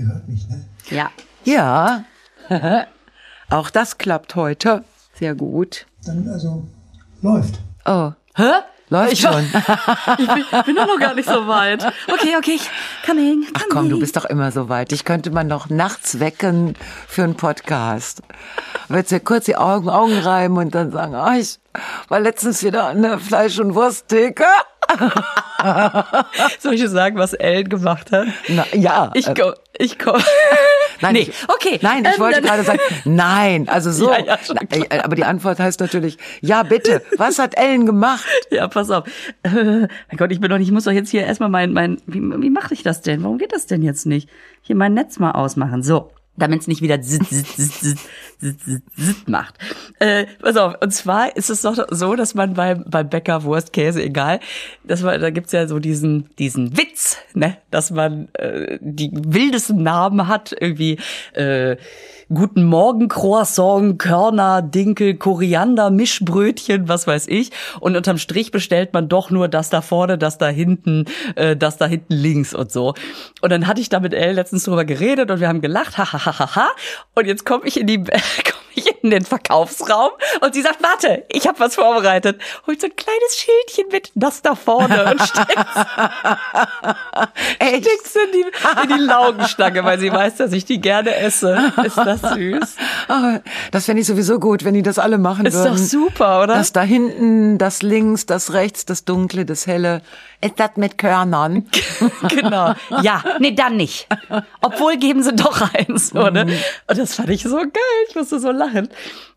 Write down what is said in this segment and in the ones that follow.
Ihr hört mich, ne? Ja. Ja, auch das klappt heute. Sehr gut. Dann also läuft. Oh, Hä? läuft Ich schon. Ich bin, bin doch noch gar nicht so weit. Okay, okay, ich coming. Ach komm, du bist doch immer so weit. Ich könnte man noch nachts wecken für einen Podcast. Willst du kurz die Augen, Augen reiben und dann sagen, ah, ich war letztens wieder an der Fleisch- und Wursttheke. Soll ich dir sagen, was Ellen gemacht hat? Na, ja. Ich äh, komm, ich komm. Nein, nee, ich, okay. Nein, ich ähm, wollte gerade sagen, nein, also so. Ja, ja, Na, äh, aber die Antwort heißt natürlich, ja bitte, was hat Ellen gemacht? Ja, pass auf. Äh, mein Gott, ich bin doch nicht, ich muss doch jetzt hier erstmal mein, mein, wie, wie mache ich das denn? Warum geht das denn jetzt nicht? Hier mein Netz mal ausmachen. So. Damit es nicht wieder zit, zit, zit, zit, zit, zit, macht. Äh, pass auf, und zwar ist es doch so, dass man beim, beim Bäcker Wurst, Käse, egal, dass man, da gibt's ja so diesen, diesen Witz, ne, dass man äh, die wildesten Namen hat, irgendwie äh, Guten Morgen, Croissant, Körner, Dinkel, Koriander, Mischbrötchen, was weiß ich. Und unterm Strich bestellt man doch nur das da vorne, das da hinten, äh, das da hinten links und so. Und dann hatte ich da mit Elle letztens drüber geredet und wir haben gelacht, ha, ha, ha, ha, ha. Und jetzt komme ich in die, komme ich in den Verkaufsraum und sie sagt, warte, ich habe was vorbereitet. Holt so ein kleines Schildchen mit, das da vorne und steckt's Echt? steckt's in die, in die Laugenstange, weil sie weiß, dass ich die gerne esse. Ist das süß? Ah, Das fände ich sowieso gut, wenn die das alle machen Ist würden. doch super, oder? Das da hinten, das links, das rechts, das dunkle, das helle. Ist das mit Körnern? genau. Ja, nee, dann nicht. Obwohl geben sie doch eins, oder? Und das fand ich so geil. Ich musste so lachen.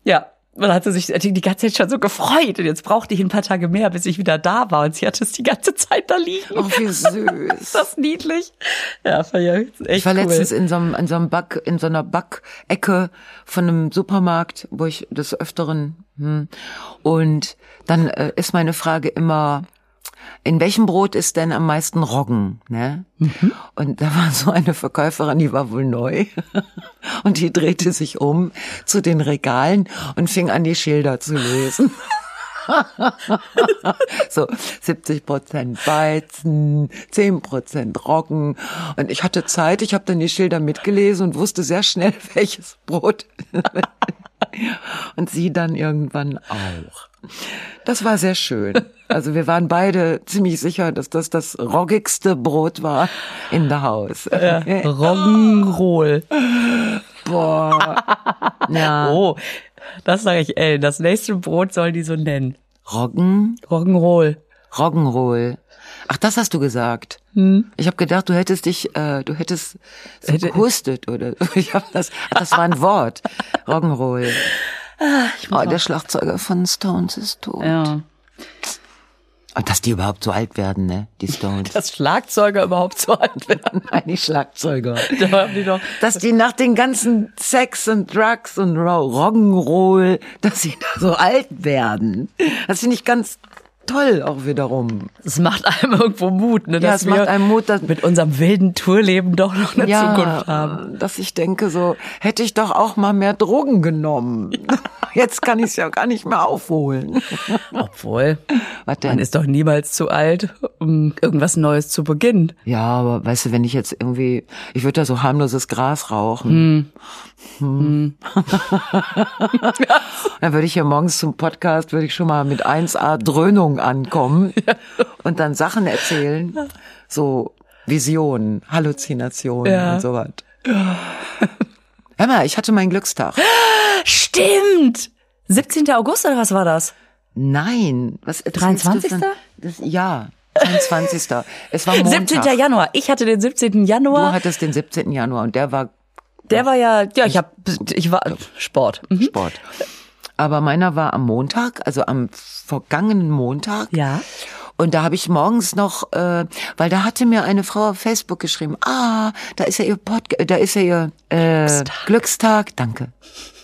Ja. Und dann hat sie sich die ganze Zeit schon so gefreut. Und jetzt brauchte ich ein paar Tage mehr, bis ich wieder da war. Und sie hatte es die ganze Zeit da liegen. Oh, wie süß. Ist das niedlich? Ja, fand ich echt Ich war cool. letztens in so einem, in so einem Back, in so einer Backecke von einem Supermarkt, wo ich des Öfteren, hm, und dann äh, ist meine Frage immer, in welchem Brot ist denn am meisten Roggen, ne? Und da war so eine Verkäuferin, die war wohl neu. Und die drehte sich um zu den Regalen und fing an, die Schilder zu lesen. so 70 Prozent Weizen, 10 Prozent Roggen. Und ich hatte Zeit, ich habe dann die Schilder mitgelesen und wusste sehr schnell, welches Brot. und sie dann irgendwann auch. Das war sehr schön. Also wir waren beide ziemlich sicher, dass das das roggigste Brot war in der Haus. Roggenroll. Boah. Ja. Oh, das sage ich Ellen. Das nächste Brot soll die so nennen. Roggen, Roggenroll. Roggenroll. Ach, das hast du gesagt. Ich habe gedacht, du hättest dich, äh, du hättest so Hätte- gehustet oder ich hab das. Das war ein Wort. Roggenroll. Oh, der Schlagzeuger von Stones ist tot. Ja. Und dass die überhaupt so alt werden, ne? Die Stones. Dass Schlagzeuger überhaupt so alt werden. Nein, die Schlagzeuger. Da haben die doch. Dass die nach den ganzen Sex und Drugs und Ro- Roggenroll, dass sie da so alt werden. Das finde ich ganz toll auch wiederum. Es macht einem irgendwo Mut, ne, Ja, dass es wir macht einem Mut, dass mit unserem wilden Tourleben doch noch eine Zukunft haben. dass ich denke, so hätte ich doch auch mal mehr Drogen genommen. Jetzt kann ich es ja gar nicht mehr aufholen. Obwohl, man ist doch niemals zu alt, um irgendwas Neues zu beginnen. Ja, aber weißt du, wenn ich jetzt irgendwie, ich würde da so harmloses Gras rauchen. Hm. Dann würde ich ja morgens zum Podcast, würde ich schon mal mit 1A Dröhnung ankommen und dann Sachen erzählen. So Visionen, Halluzinationen Ja. und sowas. Hör mal, ich hatte meinen Glückstag. Stimmt! 17. August oder was war das? Nein, was erzählst du 23.? von- Das, ja, 23. Es war Montag. 17. Januar. Ich hatte den 17. Du Januar. hattest den 17. Januar und der war Der war ja, ja, ich hab, ich war Sport. Mhm. Sport. Aber meiner war am Montag, also am vergangenen Montag. Ja. Und da habe ich morgens noch, äh, weil da hatte mir eine Frau auf Facebook geschrieben, ah, da ist ja ihr Podcast, da ist ja ihr äh, Glückstag. Glückstag, danke.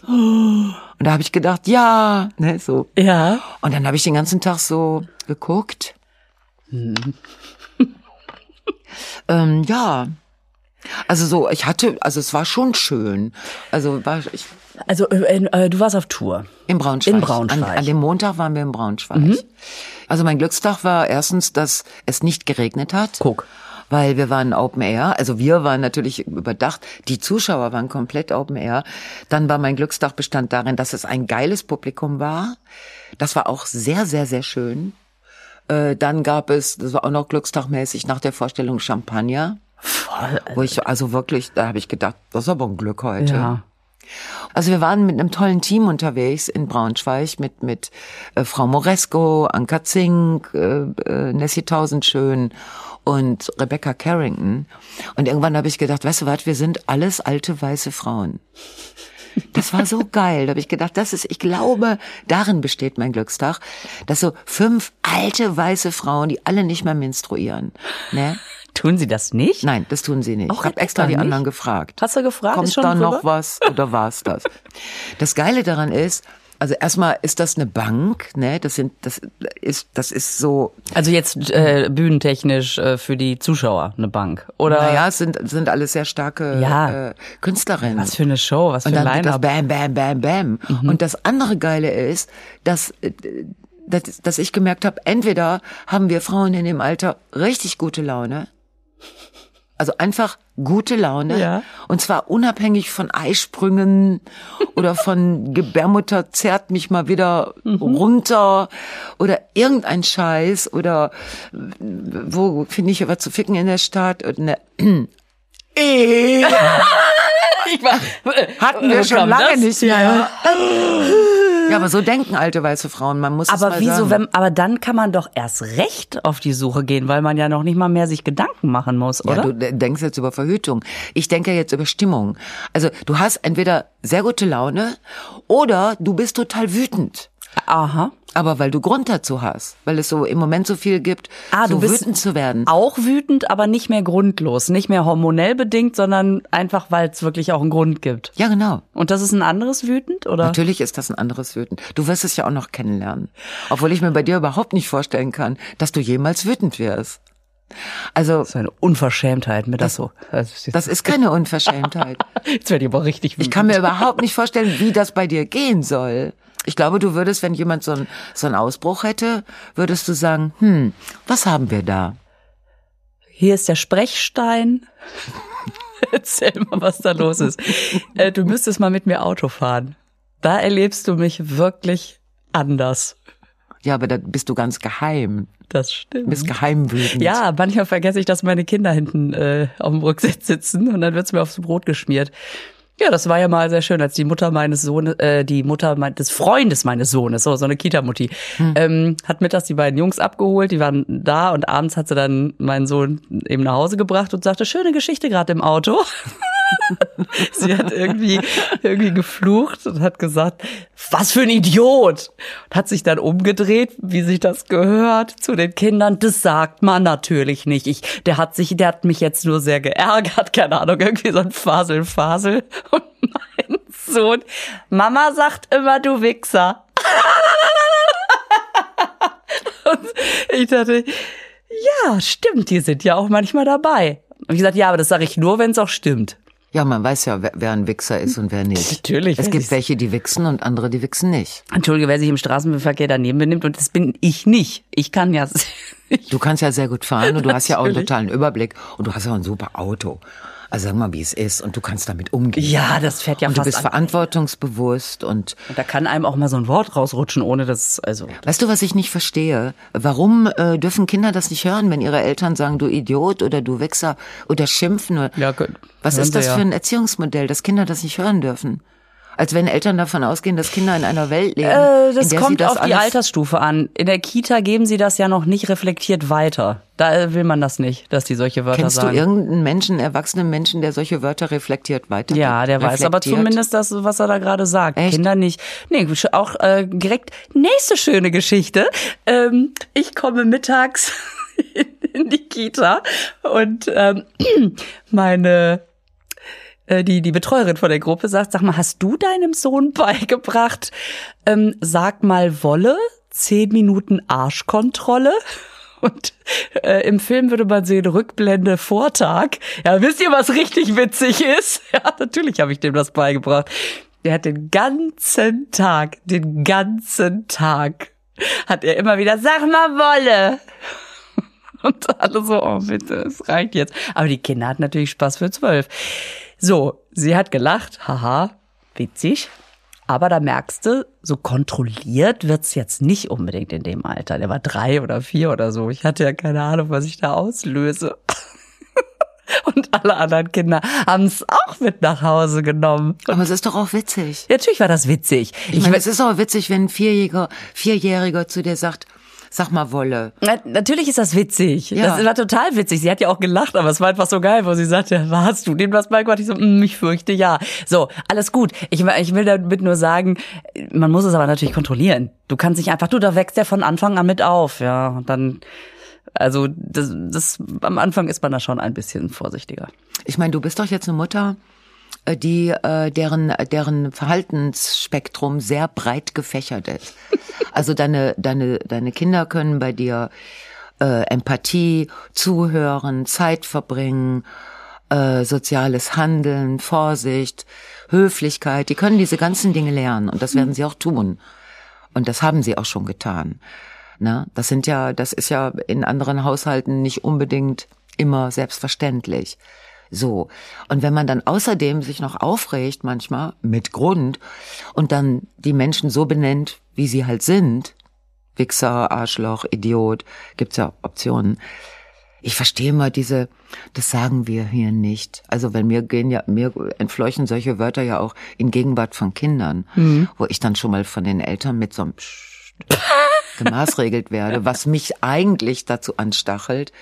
Und da habe ich gedacht, ja, ne, so. Ja. Und dann habe ich den ganzen Tag so geguckt. ähm, ja. Also so, ich hatte, also es war schon schön. Also war ich Also äh, äh, du warst auf Tour. in Braunschweig. In Braunschweig. An, an dem Montag waren wir in Braunschweig. Also mein Glückstag war erstens, dass es nicht geregnet hat. Guck. weil wir waren Open Air. Also wir waren natürlich überdacht, die Zuschauer waren komplett Open Air. Dann war mein Glückstag bestand darin, dass es ein geiles Publikum war. Das war auch sehr, sehr, sehr schön. Äh, dann gab es, das war auch noch glückstagmäßig, nach der Vorstellung Champagner. Voll, Wo ich also wirklich, da habe ich gedacht, das ist aber ein Glück heute. ja. Also wir waren mit einem tollen Team unterwegs in Braunschweig mit mit äh, Frau Moresco, Anka Zink, äh, äh, Nessie Tausendschön und Rebecca Carrington. Und irgendwann habe ich gedacht, weißt du was, wir sind alles alte weiße Frauen. Das war so geil. Da habe ich gedacht, das ist, ich glaube, darin besteht mein Glückstag, dass so fünf alte weiße Frauen, die alle nicht mehr menstruieren, ne? Tun Sie das nicht? Nein, das tun sie nicht. Auch ich habe extra die nicht? anderen gefragt. Hast du gefragt? Kommt da noch rüber? was oder war's das? Das Geile daran ist, also erstmal ist das eine Bank, ne? Das sind, das ist, das ist so. Also jetzt äh, bühnentechnisch äh, für die Zuschauer eine Bank. Oder Naja, es sind, sind alles sehr starke Ja. äh, Künstlerinnen. was für eine Show, was für Und ein dann geht das Line-Up. Bam, Bam, Bam, Bam. Und das andere Geile ist, dass, äh, dass, dass ich gemerkt habe, entweder haben wir Frauen in dem Alter richtig gute Laune, also einfach gute Laune, Ja. und zwar unabhängig von Eisprüngen oder von Gebärmutter zerrt mich mal wieder runter oder irgendein Scheiß oder wo finde ich was zu ficken in der Stadt und ne, Ich war, Hatten wir Wo schon lange das? nicht mehr. Ja, aber so denken alte weiße Frauen. Man muss es Aber mal wieso, sagen. wenn, aber dann kann man doch erst recht auf die Suche gehen, weil man ja noch nicht mal mehr sich Gedanken machen muss, ja, oder? du de- denkst jetzt über Verhütung. Ich denke jetzt über Stimmung. Also du hast entweder sehr gute Laune oder du bist total wütend. Aha. Aber weil du Grund dazu hast, weil es so im Moment so viel gibt, Ah, so du bist wütend zu werden. Auch wütend, aber nicht mehr grundlos, nicht mehr hormonell bedingt, sondern einfach, weil es wirklich auch einen Grund gibt. Ja, genau. Und das ist ein anderes wütend, oder? Natürlich ist das ein anderes Wütend. Du wirst es ja auch noch kennenlernen. Obwohl ich mir bei dir überhaupt nicht vorstellen kann, dass du jemals wütend wirst. Also, Das ist eine Unverschämtheit, mir das, so. das ist keine Unverschämtheit. Jetzt werde ich aber richtig wütend. Ich kann mir überhaupt nicht vorstellen, wie das bei dir gehen soll. Ich glaube, du würdest, wenn jemand so einen, so einen Ausbruch hätte, würdest du sagen, hm, was haben wir da? Hier ist der Sprechstein. Erzähl mal, was da los ist. Äh, Du müsstest mal mit mir Auto fahren. Da erlebst du mich wirklich anders. Ja, aber da bist du ganz geheim. Das stimmt. Du bist geheim wütend. Ja, manchmal vergesse ich, dass meine Kinder hinten äh, auf dem Rücksitz sitzen und dann wird's mir aufs Brot geschmiert. Ja, das war ja mal sehr schön, als die Mutter meines Sohnes, äh, die Mutter mein, des Freundes meines Sohnes, so, so eine Kita-Mutti, ähm, hat mittags die beiden Jungs abgeholt, die waren da und abends hat sie dann meinen Sohn eben nach Hause gebracht und sagte, schöne Geschichte gerade im Auto. sie hat irgendwie, irgendwie geflucht und hat gesagt, was für ein Idiot! Und hat sich dann umgedreht, wie sich das gehört, zu den Kindern. Das sagt man natürlich nicht. Ich, der hat sich, der hat mich jetzt nur sehr geärgert, keine Ahnung, irgendwie so ein Fasel, Fasel. Und mein Sohn, Mama sagt immer, du Wichser. Und ich dachte, ja, stimmt, die sind ja auch manchmal dabei. Und ich gesagt, ja, aber das sage ich nur, wenn es auch stimmt. Ja, man weiß ja, wer, ein Wichser ist und wer nicht. Natürlich Es gibt ich's. welche, die wichsen und andere, die wichsen nicht. Entschuldige, wer sich im Straßenverkehr daneben benimmt und das bin ich nicht. Ich kann ja. Du kannst ja sehr gut fahren und du hast ja auch einen totalen Überblick und du hast ja auch ein super Auto. Also sag mal, wie es ist und du kannst damit umgehen. Ja, das fährt ja und du fast bist an. verantwortungsbewusst und Und da kann einem auch mal so ein Wort rausrutschen, ohne dass, also. Weißt du, was ich nicht verstehe? Warum äh, dürfen Kinder das nicht hören, wenn ihre Eltern sagen, du Idiot oder du Wichser oder schimpfen? Oder Ja, gut. was ist das ja. für ein Erziehungsmodell, dass Kinder das nicht hören dürfen? Als wenn Eltern davon ausgehen, dass Kinder in einer Welt leben. Äh, das kommt das auf die Altersstufe an. In der Kita geben sie das ja noch nicht reflektiert weiter. Da will man das nicht, dass die solche Wörter Kennst sagen. du irgendeinen Menschen, erwachsenen Menschen, der solche Wörter reflektiert weiter? Ja, der weiß aber zumindest das, was er da gerade sagt. Echt? Kinder nicht. Nee, auch äh, direkt nächste schöne Geschichte. Ähm, ich komme mittags in, die Kita und ähm, meine die die Betreuerin von der Gruppe sagt, sag mal, hast du deinem Sohn beigebracht, ähm, sag mal Wolle, zehn Minuten Arschkontrolle? Und äh, im Film würde man sehen, Rückblende, Vortag. Ja, wisst ihr, was richtig witzig ist? Ja, natürlich habe ich dem das beigebracht. Der hat den ganzen Tag, den ganzen Tag, hat er immer wieder, sag mal Wolle. Und alle so, oh bitte, es reicht jetzt. Aber die Kinder hatten natürlich Spaß für zwölf. So, sie hat gelacht, haha, witzig. Aber da merkst du, so kontrolliert wird's jetzt nicht unbedingt in dem Alter. Der war drei oder vier oder so. Ich hatte ja keine Ahnung, was ich da auslöse. Und alle anderen Kinder haben's auch mit nach Hause genommen. Aber es ist doch auch witzig. Ja, natürlich war das witzig. Ich meine, es ist auch witzig, wenn ein Vierjähriger, Vierjähriger zu dir sagt, sag mal Wolle. Na, natürlich ist das witzig. Ja. Das war total witzig. Sie hat ja auch gelacht, aber es war einfach so geil, wo sie sagte, hast du dem was beigebracht? Ich so, mm, ich fürchte ja. So, alles gut. Ich, ich will damit nur sagen, man muss es aber natürlich kontrollieren. Du kannst nicht einfach, du, da wächst der von Anfang an mit auf, ja. Und dann, also das, das am Anfang ist man da schon ein bisschen vorsichtiger. Ich meine, du bist doch jetzt eine Mutter, die äh, deren deren Verhaltensspektrum sehr breit gefächert ist. Also deine deine deine Kinder können bei dir äh, Empathie, zuhören, Zeit verbringen, äh, soziales Handeln, Vorsicht, Höflichkeit. Die können diese ganzen Dinge lernen und das werden sie auch tun. Und das haben sie auch schon getan. Na, das sind ja, das ist ja in anderen Haushalten nicht unbedingt immer selbstverständlich. So. Und wenn man dann außerdem sich noch aufregt, manchmal, mit Grund, und dann die Menschen so benennt, wie sie halt sind, Wichser, Arschloch, Idiot, gibt's ja Optionen. Ich verstehe mal diese, das sagen wir hier nicht. Also wenn mir gehen ja, mir entfleuchen solche Wörter ja auch in Gegenwart von Kindern, wo ich dann schon mal von den Eltern mit so einem Psst gemaßregelt werde, was mich eigentlich dazu anstachelt,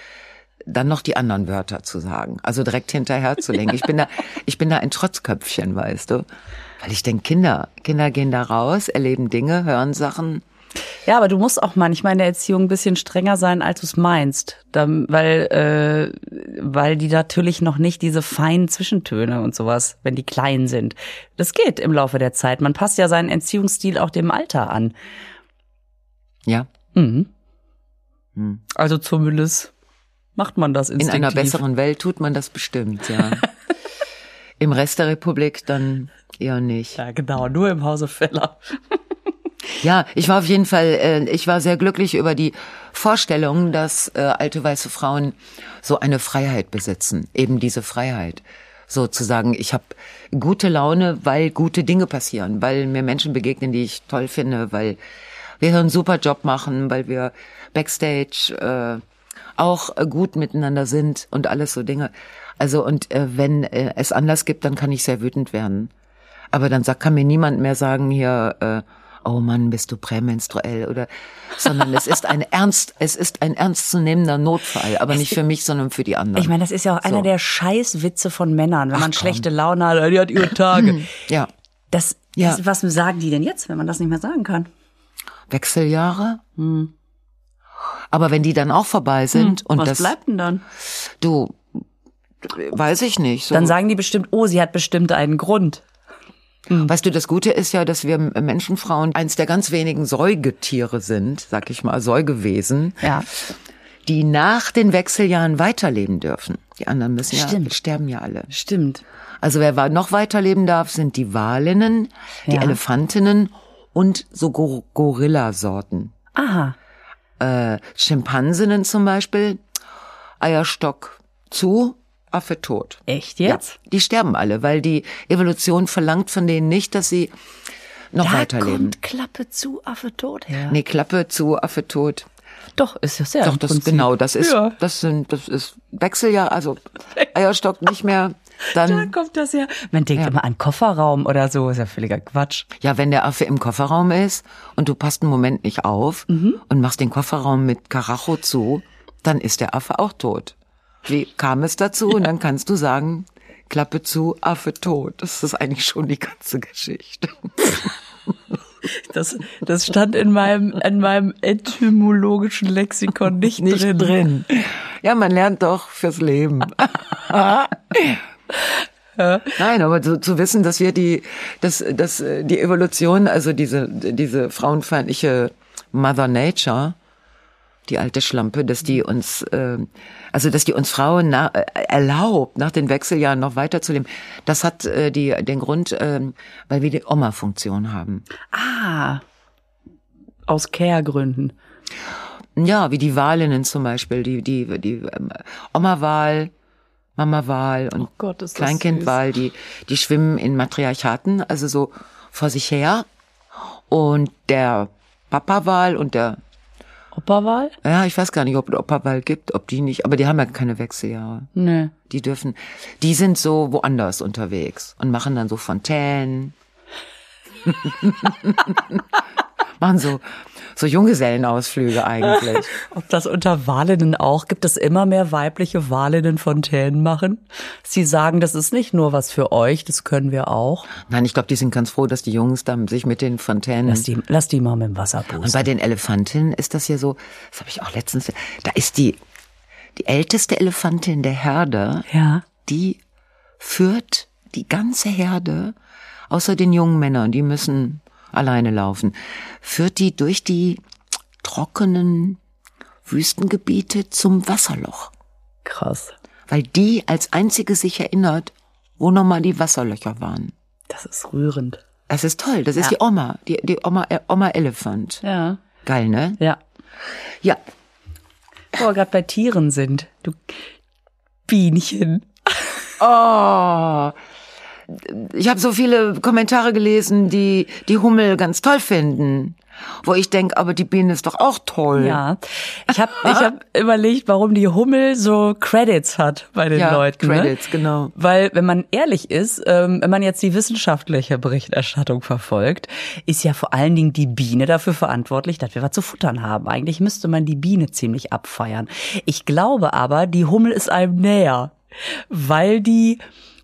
dann noch die anderen Wörter zu sagen. Also direkt hinterher zu lenken. Ich bin da, ich bin da ein Trotzköpfchen, weißt du. Weil ich denke, Kinder, Kinder gehen da raus, erleben Dinge, hören Sachen. Ja, aber du musst auch manchmal in der Erziehung ein bisschen strenger sein, als du es meinst, Dann, weil äh, weil die natürlich noch nicht diese feinen Zwischentöne und sowas, wenn die klein sind. Das geht im Laufe der Zeit. Man passt ja seinen Erziehungsstil auch dem Alter an. Ja. Mhm. Hm. Also zumindest macht man das In instinktiv. einer besseren Welt tut man das bestimmt, ja. Im Rest der Republik dann eher nicht. Ja, genau, nur im Hause Feller. Ja, ich war auf jeden Fall, äh, ich war sehr glücklich über die Vorstellung, dass äh, alte weiße Frauen so eine Freiheit besitzen, eben diese Freiheit. Sozusagen, ich habe gute Laune, weil gute Dinge passieren, weil mir Menschen begegnen, die ich toll finde, weil wir hier einen super Job machen, weil wir backstage äh, auch äh, gut miteinander sind und alles so Dinge. Also und äh, wenn äh, es Anlass gibt, dann kann ich sehr wütend werden. Aber dann sagt, kann mir niemand mehr sagen hier, äh, oh Mann, bist du prämenstruell oder, sondern es ist ein ernst, es ist ein ernstzunehmender Notfall, aber nicht für mich, sondern für die anderen. Ich meine, das ist ja auch einer So. der Scheißwitze von Männern, wenn Ach, man komm. schlechte Laune hat, die hat ihre Tage. ja, Das, Ja. was sagen die denn jetzt, wenn man das nicht mehr sagen kann? Wechseljahre. Aber wenn die dann auch vorbei sind und Hm. was das, bleibt denn dann? du, weiß ich nicht. So. Dann sagen die bestimmt, oh, sie hat bestimmt einen Grund. Weißt du, das Gute ist ja, dass wir Menschenfrauen eins der ganz wenigen Säugetiere sind, sag ich mal, Säugewesen, Ja. die nach den Wechseljahren weiterleben dürfen. Die anderen müssen Stimmt. ja, sterben ja alle. Stimmt. Also wer noch weiterleben darf, sind die Walinnen, die Ja. Elefantinnen und so Gor Gorillasorten. Aha. Äh, Schimpansinnen zum Beispiel, Eierstock zu, Affe tot. Echt jetzt? Ja, die sterben alle, weil die Evolution verlangt von denen nicht, dass sie noch Da weiterleben. kommt Klappe zu, Affe tot her. Nee, Klappe zu, Affe tot. Doch, ist das ja Doch, im das genau, das ist, Ja. das sind, das ist Wechseljahr, also Eierstock nicht mehr, Da dann, kommt das her. Man denkt Ja. immer an Kofferraum oder so, ist ja völliger Quatsch. ja, wenn der Affe im Kofferraum ist und du passt einen Moment nicht auf Mhm. und machst den Kofferraum mit Karacho zu, dann ist der Affe auch tot. Wie kam es dazu? Und dann kannst du sagen, Klappe zu, Affe tot. Das ist eigentlich schon die ganze Geschichte. Das, das stand in meinem, in meinem etymologischen Lexikon nicht, Nicht drin. drin. Ja, man lernt doch fürs Leben. Nein, aber zu, zu wissen, dass wir die, dass, dass äh, die Evolution, also diese, diese frauenfeindliche Mother Nature, die alte Schlampe, dass die uns, äh, also dass die uns Frauen na, äh, erlaubt, nach den Wechseljahren noch weiterzuleben, das hat äh, die, den Grund, ähm, weil wir die Oma-Funktion haben. Ah. Aus Care-Gründen. Ja, wie die Walinnen zum Beispiel, die, die, die ähm, Oma-Wal, Mama-Wal und Oh Gott, Kleinkindwal, die, die schwimmen in Matriarchaten, also so vor sich her. Und der Papa-Wal und der, Operwahl? ja, ich weiß gar nicht, ob es Opa-Wal gibt, ob die nicht, aber die haben ja keine Wechseljahre. Nee. Die dürfen, die sind so woanders unterwegs und machen dann so Fontänen. machen so, so Junggesellenausflüge eigentlich. Ob das unter Walinnen auch gibt, es immer mehr weibliche Walinnen Fontänen machen? Sie sagen, das ist nicht nur was für euch, das können wir auch. Nein, ich glaube, die sind ganz froh, dass die Jungs dann sich mit den Fontänen. Lass die, lass die mal mit dem Wasser und pusten. bei den Elefantinnen ist das ja so, das habe ich auch letztens, da ist die, die älteste Elefantin der Herde, Ja. die führt die ganze Herde, außer den jungen Männern, die müssen alleine laufen, führt die durch die trockenen Wüstengebiete zum Wasserloch. Krass. Weil die als einzige sich erinnert, wo nochmal die Wasserlöcher waren. Das ist rührend. Das ist toll. Das ist Ja. die Oma, die, die Oma, äh, Oma Elephant. Ja. Geil, ne? Ja. Ja. Wo wir gerade bei Tieren sind. Du Bienchen. Oh. Ich habe so viele Kommentare gelesen, die die Hummel ganz toll finden. Wo ich denk, aber die Biene ist doch auch toll. Ja. Ich habe ich hab überlegt, warum die Hummel so Credits hat bei den Ja, Leuten. Credits, ne? genau. Weil, wenn man ehrlich ist, ähm, wenn man jetzt die wissenschaftliche Berichterstattung verfolgt, ist ja vor allen Dingen die Biene dafür verantwortlich, dass wir was zu futtern haben. Eigentlich müsste man die Biene ziemlich abfeiern. Ich glaube aber, die Hummel ist einem näher, weil die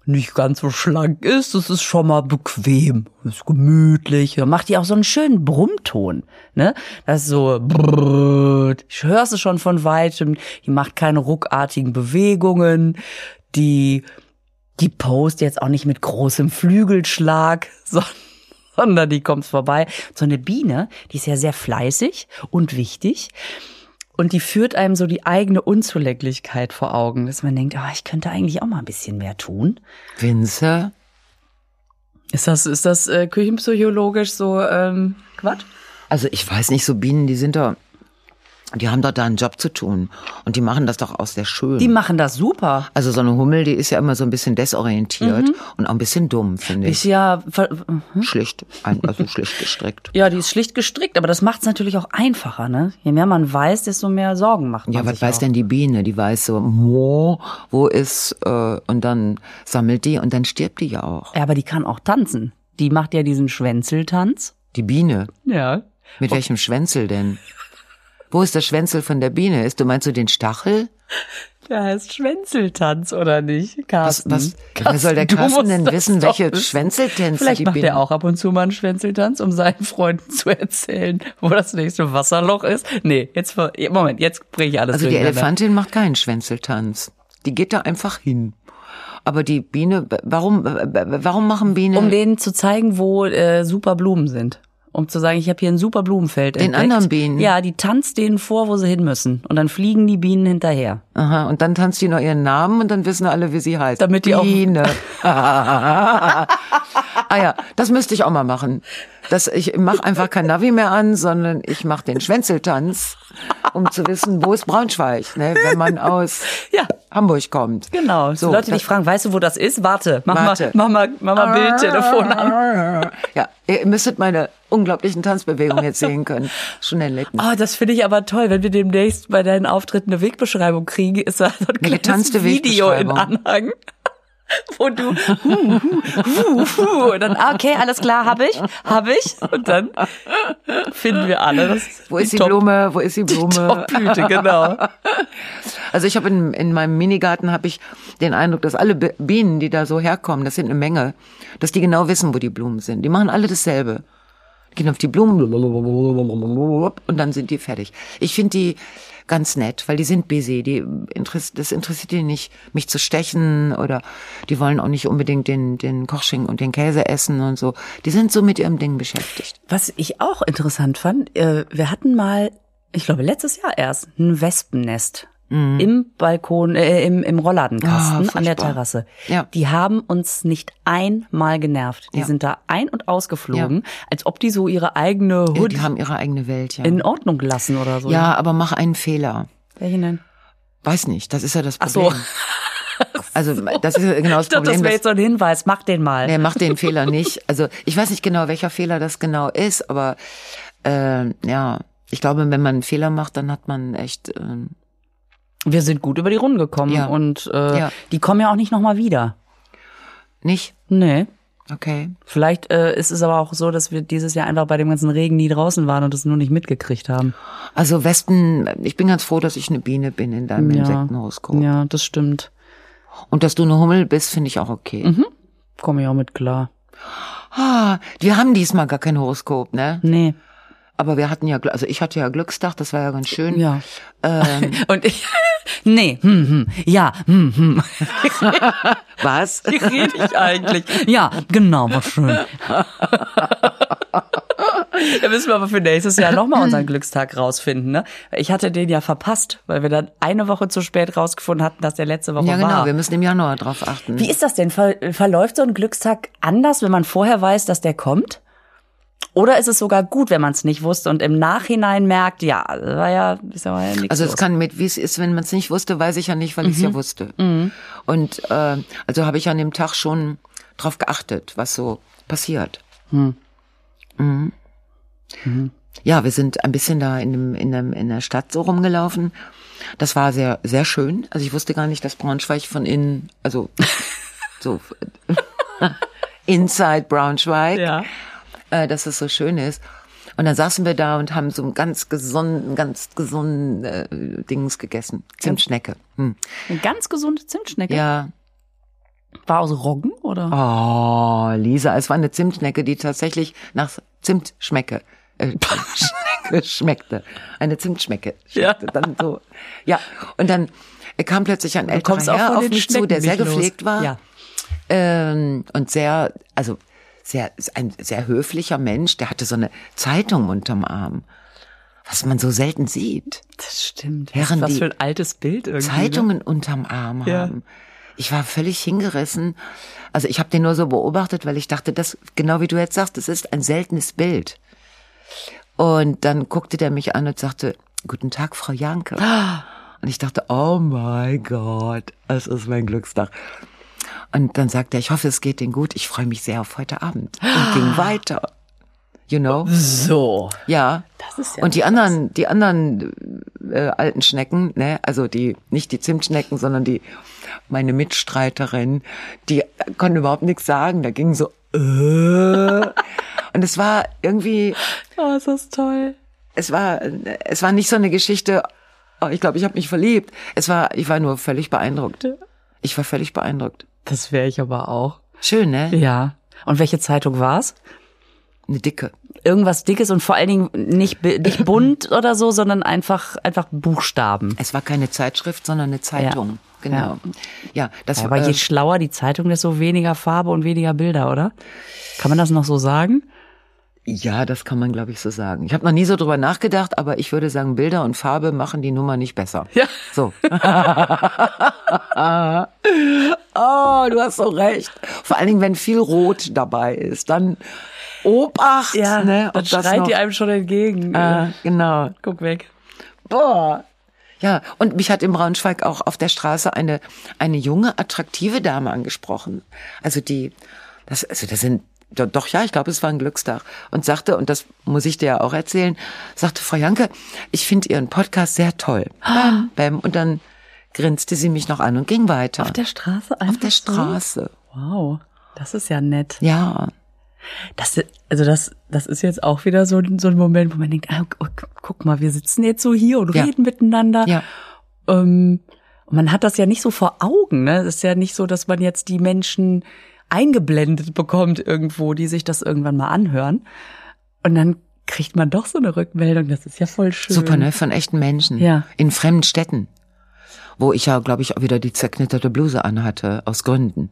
nicht ganz so schlank ist, das ist schon mal bequem, ist gemütlich, da macht die auch so einen schönen Brummton, ne? Das ist so, brrrt. ich hörst es schon von weitem, die macht keine ruckartigen Bewegungen, die, die post jetzt auch nicht mit großem Flügelschlag, sondern die kommt vorbei. So eine Biene, die ist ja sehr fleißig und wichtig. Und die führt einem so die eigene Unzulänglichkeit vor Augen, dass man denkt, ah, ich könnte eigentlich auch mal ein bisschen mehr tun. Winzer? Ist das, ist das äh, küchenpsychologisch so ähm, Quatsch? Also ich weiß nicht, so Bienen, die sind doch, die haben doch da einen Job zu tun. Und die machen das doch auch sehr schön. Die machen das super. also so eine Hummel, die ist ja immer so ein bisschen desorientiert und auch ein bisschen dumm, finde Ist ich. ja, ver- Schlicht, ein- also schlicht gestrickt. ja, die ist schlicht gestrickt, aber das macht es natürlich auch einfacher, ne? Je mehr man weiß, desto mehr Sorgen macht man Ja, was sich weiß auch. denn die Biene? Die weiß so, wo, wo ist, äh, und dann sammelt die und dann stirbt die ja auch. Ja, aber die kann auch tanzen. Die macht ja diesen Schwänzeltanz. Die Biene. Ja. Mit welchem Schwänzel denn? Wo ist der Schwänzel von der Biene? Ist du meinst du den Stachel? Der heißt Schwänzeltanz, oder nicht, Was, Carsten? was, wer soll der Carsten denn das wissen, welche. Schwänzeltänze Vielleicht die macht Biene? er auch ab und zu mal einen Schwänzeltanz, um seinen Freunden zu erzählen, wo das nächste Wasserloch ist. Nee, jetzt, Moment, jetzt bringe ich alles Also die. Elefantin macht keinen Schwänzeltanz. Die geht da einfach hin. Aber die Biene, warum, warum machen Bienen Um denen zu zeigen, wo äh, super Blumen sind. Um zu sagen, ich habe hier ein super Blumenfeld Den entdeckt. anderen Bienen? Ja, die tanzt denen vor, wo sie hin müssen. Und dann fliegen die Bienen hinterher. Aha, und dann tanzt die noch ihren Namen und dann wissen alle, wie sie heißt. Damit die auch- Biene. ah ja, das müsste ich auch mal machen. Das, ich mache einfach kein Navi mehr an, sondern ich mache den Schwänzeltanz, um zu wissen, wo ist Braunschweig, ne, wenn man aus Ja. Hamburg kommt. Genau. So, Leute, die dich fragen, weißt du, wo das ist? Warte, mach Warte. mal, mach mal, mach mal Bildtelefon an. Ja, ihr müsstet meine unglaublichen Tanzbewegungen jetzt sehen können. Schon erlebt. Oh, das finde ich aber toll, wenn wir demnächst bei deinen Auftritten eine Wegbeschreibung kriegen, ist da so ein kleines getanzte Video in. Anhang. Wo du hu, hu, hu, hu, und dann, ah, okay, alles klar, hab ich, hab ich. Und dann finden wir alle. Das Wo ist die Top- Blume? Wo ist die Die Blume? Top-Blüte, genau. Also ich habe in, in meinem Minigarten habe ich den Eindruck, dass alle Bi- Bienen, die da so herkommen, das sind eine Menge, dass die genau wissen, wo die Blumen sind. Die machen alle dasselbe. Die gehen auf die Blumen und dann sind die fertig. Ich finde die ganz nett, weil die sind busy. Die interess das interessiert die nicht, mich zu stechen oder die wollen auch nicht unbedingt den, den Kochschinken und den Käse essen und so. Die sind so mit ihrem Ding beschäftigt. Was ich auch interessant fand, äh, wir hatten mal, ich glaube letztes Jahr erst, ein Wespennest im Balkon, äh, im, im Rollladenkasten Ah, an der. Terrasse. Ja. Die haben uns nicht einmal genervt. Die Ja. sind da ein- und ausgeflogen, als ob die so ihre eigene Ja, Hut die haben ihre eigene Welt, ja. in Ordnung lassen oder so. ja, aber mach einen Fehler. Welchen denn? Weiß nicht, das ist ja das Ach so. Problem. Also das ist ja genau das Ich dachte, das Problem. wäre jetzt so ein Hinweis. Mach den mal. Nee, mach den Fehler nicht. Also ich weiß nicht genau, welcher Fehler das genau ist, aber äh, ja, ich glaube, wenn man einen Fehler macht, dann hat man echt ähm, Wir sind gut über die Runden gekommen Ja. und äh, Ja. die kommen ja auch nicht nochmal wieder. nicht. Nee. Okay. Vielleicht äh, ist es aber auch so, dass wir dieses Jahr einfach bei dem ganzen Regen nie draußen waren und es nur nicht mitgekriegt haben. Also Wespen, ich bin ganz froh, dass ich eine Biene bin in deinem Insektenhoroskop. Ja, das stimmt. Und dass du eine Hummel bist, finde ich auch okay. Mhm. Komme ich auch mit klar. Ah, wir haben diesmal gar kein Horoskop, ne? Nee. Aber wir hatten ja, also ich hatte ja Glückstag, das war ja ganz schön. Ja. Ähm, Und ich. Nee, hm, hm, ja, hm, hm. was? Wie rede ich eigentlich? Ja, genau, war schön. Da müssen wir aber für nächstes Jahr nochmal unseren Glückstag rausfinden, ne? Ich hatte den ja verpasst, weil wir dann eine Woche zu spät rausgefunden hatten, dass der letzte Woche Ja, genau, war. wir müssen im Januar drauf achten. Wie ist das denn? Ver verläuft so ein Glückstag anders, wenn man vorher weiß, dass der kommt? Oder ist es sogar gut, wenn man es nicht wusste und im Nachhinein merkt, ja, das war ja, das war ja nichts Also es kann mit, wie es ist, wenn man es nicht wusste, weiß ich ja nicht, weil ich es ja wusste. Und äh, also habe ich an dem Tag schon drauf geachtet, was so passiert. Mhm. Ja, wir sind ein bisschen da in, dem, in, dem, in der Stadt so rumgelaufen. Das war sehr, sehr schön. Also ich wusste gar nicht, dass Braunschweig von innen, also so inside Braunschweig, Ja. Äh, dass es so schön ist. Und dann saßen wir da und haben so einen ganz gesunden, ganz gesunden äh, Dings gegessen. Zimtschnecke. Hm. Eine ganz gesunde Zimtschnecke. Ja. War aus Roggen oder? Oh, Lisa, es war eine Zimtschnecke, die tatsächlich nach Zimt schmecke. Äh, Schnecke schmeckte. Eine Zimtschnecke. Schmeckte. Dann so. Ja. Und dann kam plötzlich ein älterer Herr auf mich zu, der sehr nicht los. gepflegt war. Ja. Ähm, und sehr, also sehr, ein sehr höflicher Mensch, der hatte so eine Zeitung unterm Arm. Was man so selten sieht. Das stimmt. Herren, was für ein altes Bild irgendwie. Ne? Zeitungen unterm Arm Ja. haben. Ich war völlig hingerissen. Also ich habe den nur so beobachtet, weil ich dachte, das genau wie du jetzt sagst, das ist ein seltenes Bild. Und dann guckte der mich an und sagte, "Guten Tag, Frau Janke." Und ich dachte, "Oh my God, es ist mein Glückstag." Und dann sagte er, "Ich hoffe, es geht Ihnen gut. Ich freue mich sehr auf heute Abend." Und ging weiter. You know? So. Ja. Das ist ja Und die anderen, die anderen äh, alten Schnecken, ne, also die nicht die Zimtschnecken, sondern die meine Mitstreiterin, die konnten überhaupt nichts sagen. Da ging so äh. und es war irgendwie, Oh, ist das toll. es war, es war nicht so eine Geschichte. Oh, ich glaube, ich habe mich verliebt. Es war, ich war nur völlig beeindruckt. Ich war völlig beeindruckt. Das wäre ich aber auch. Schön, ne? Ja. Und welche Zeitung war's? Eine dicke. Irgendwas Dickes und vor allen Dingen nicht, nicht bunt oder so, sondern einfach, einfach Buchstaben. Es war keine Zeitschrift, sondern eine Zeitung. Genau. Ja, das Aber äh, je schlauer die Zeitung, desto weniger Farbe und weniger Bilder, oder? Kann man das noch so sagen? Ja, das kann man, glaube ich, so sagen. Ich habe noch nie so drüber nachgedacht, aber ich würde sagen, Bilder und Farbe machen die Nummer nicht besser. Ja. So. oh, du hast so recht. Vor allen Dingen, wenn viel Rot dabei ist, dann Obacht, ne? dann schreit noch, die einem schon entgegen. äh, genau. Guck weg. Boah. Ja, und mich hat in Braunschweig auch auf der Straße eine, eine junge, attraktive Dame angesprochen. Also die, das, also das sind, doch, doch ja, ich glaube, es war ein Glückstag. Und sagte, und das muss ich dir ja auch erzählen, sagte, Frau Janke, ich finde Ihren Podcast sehr toll. Bam, bam. Und dann grinste sie mich noch an und ging weiter. Auf der Straße einfach Auf der so? Straße. Wow, das ist ja nett. Ja. Das, also das, das ist jetzt auch wieder so, ein- so ein Moment, wo man denkt, ah, gu- guck mal, wir sitzen jetzt so hier und Ja. reden miteinander. Ja. Ähm, und man hat das ja nicht so vor Augen. Ne? Es ist ja nicht so, dass man jetzt die Menschen eingeblendet bekommt irgendwo, die sich das irgendwann mal anhören. Und dann kriegt man doch so eine Rückmeldung. Das ist ja voll schön. Super, ne? Von echten Menschen. Ja. In fremden Städten. Wo ich ja, glaube ich, auch wieder die zerknitterte Bluse anhatte, aus Gründen.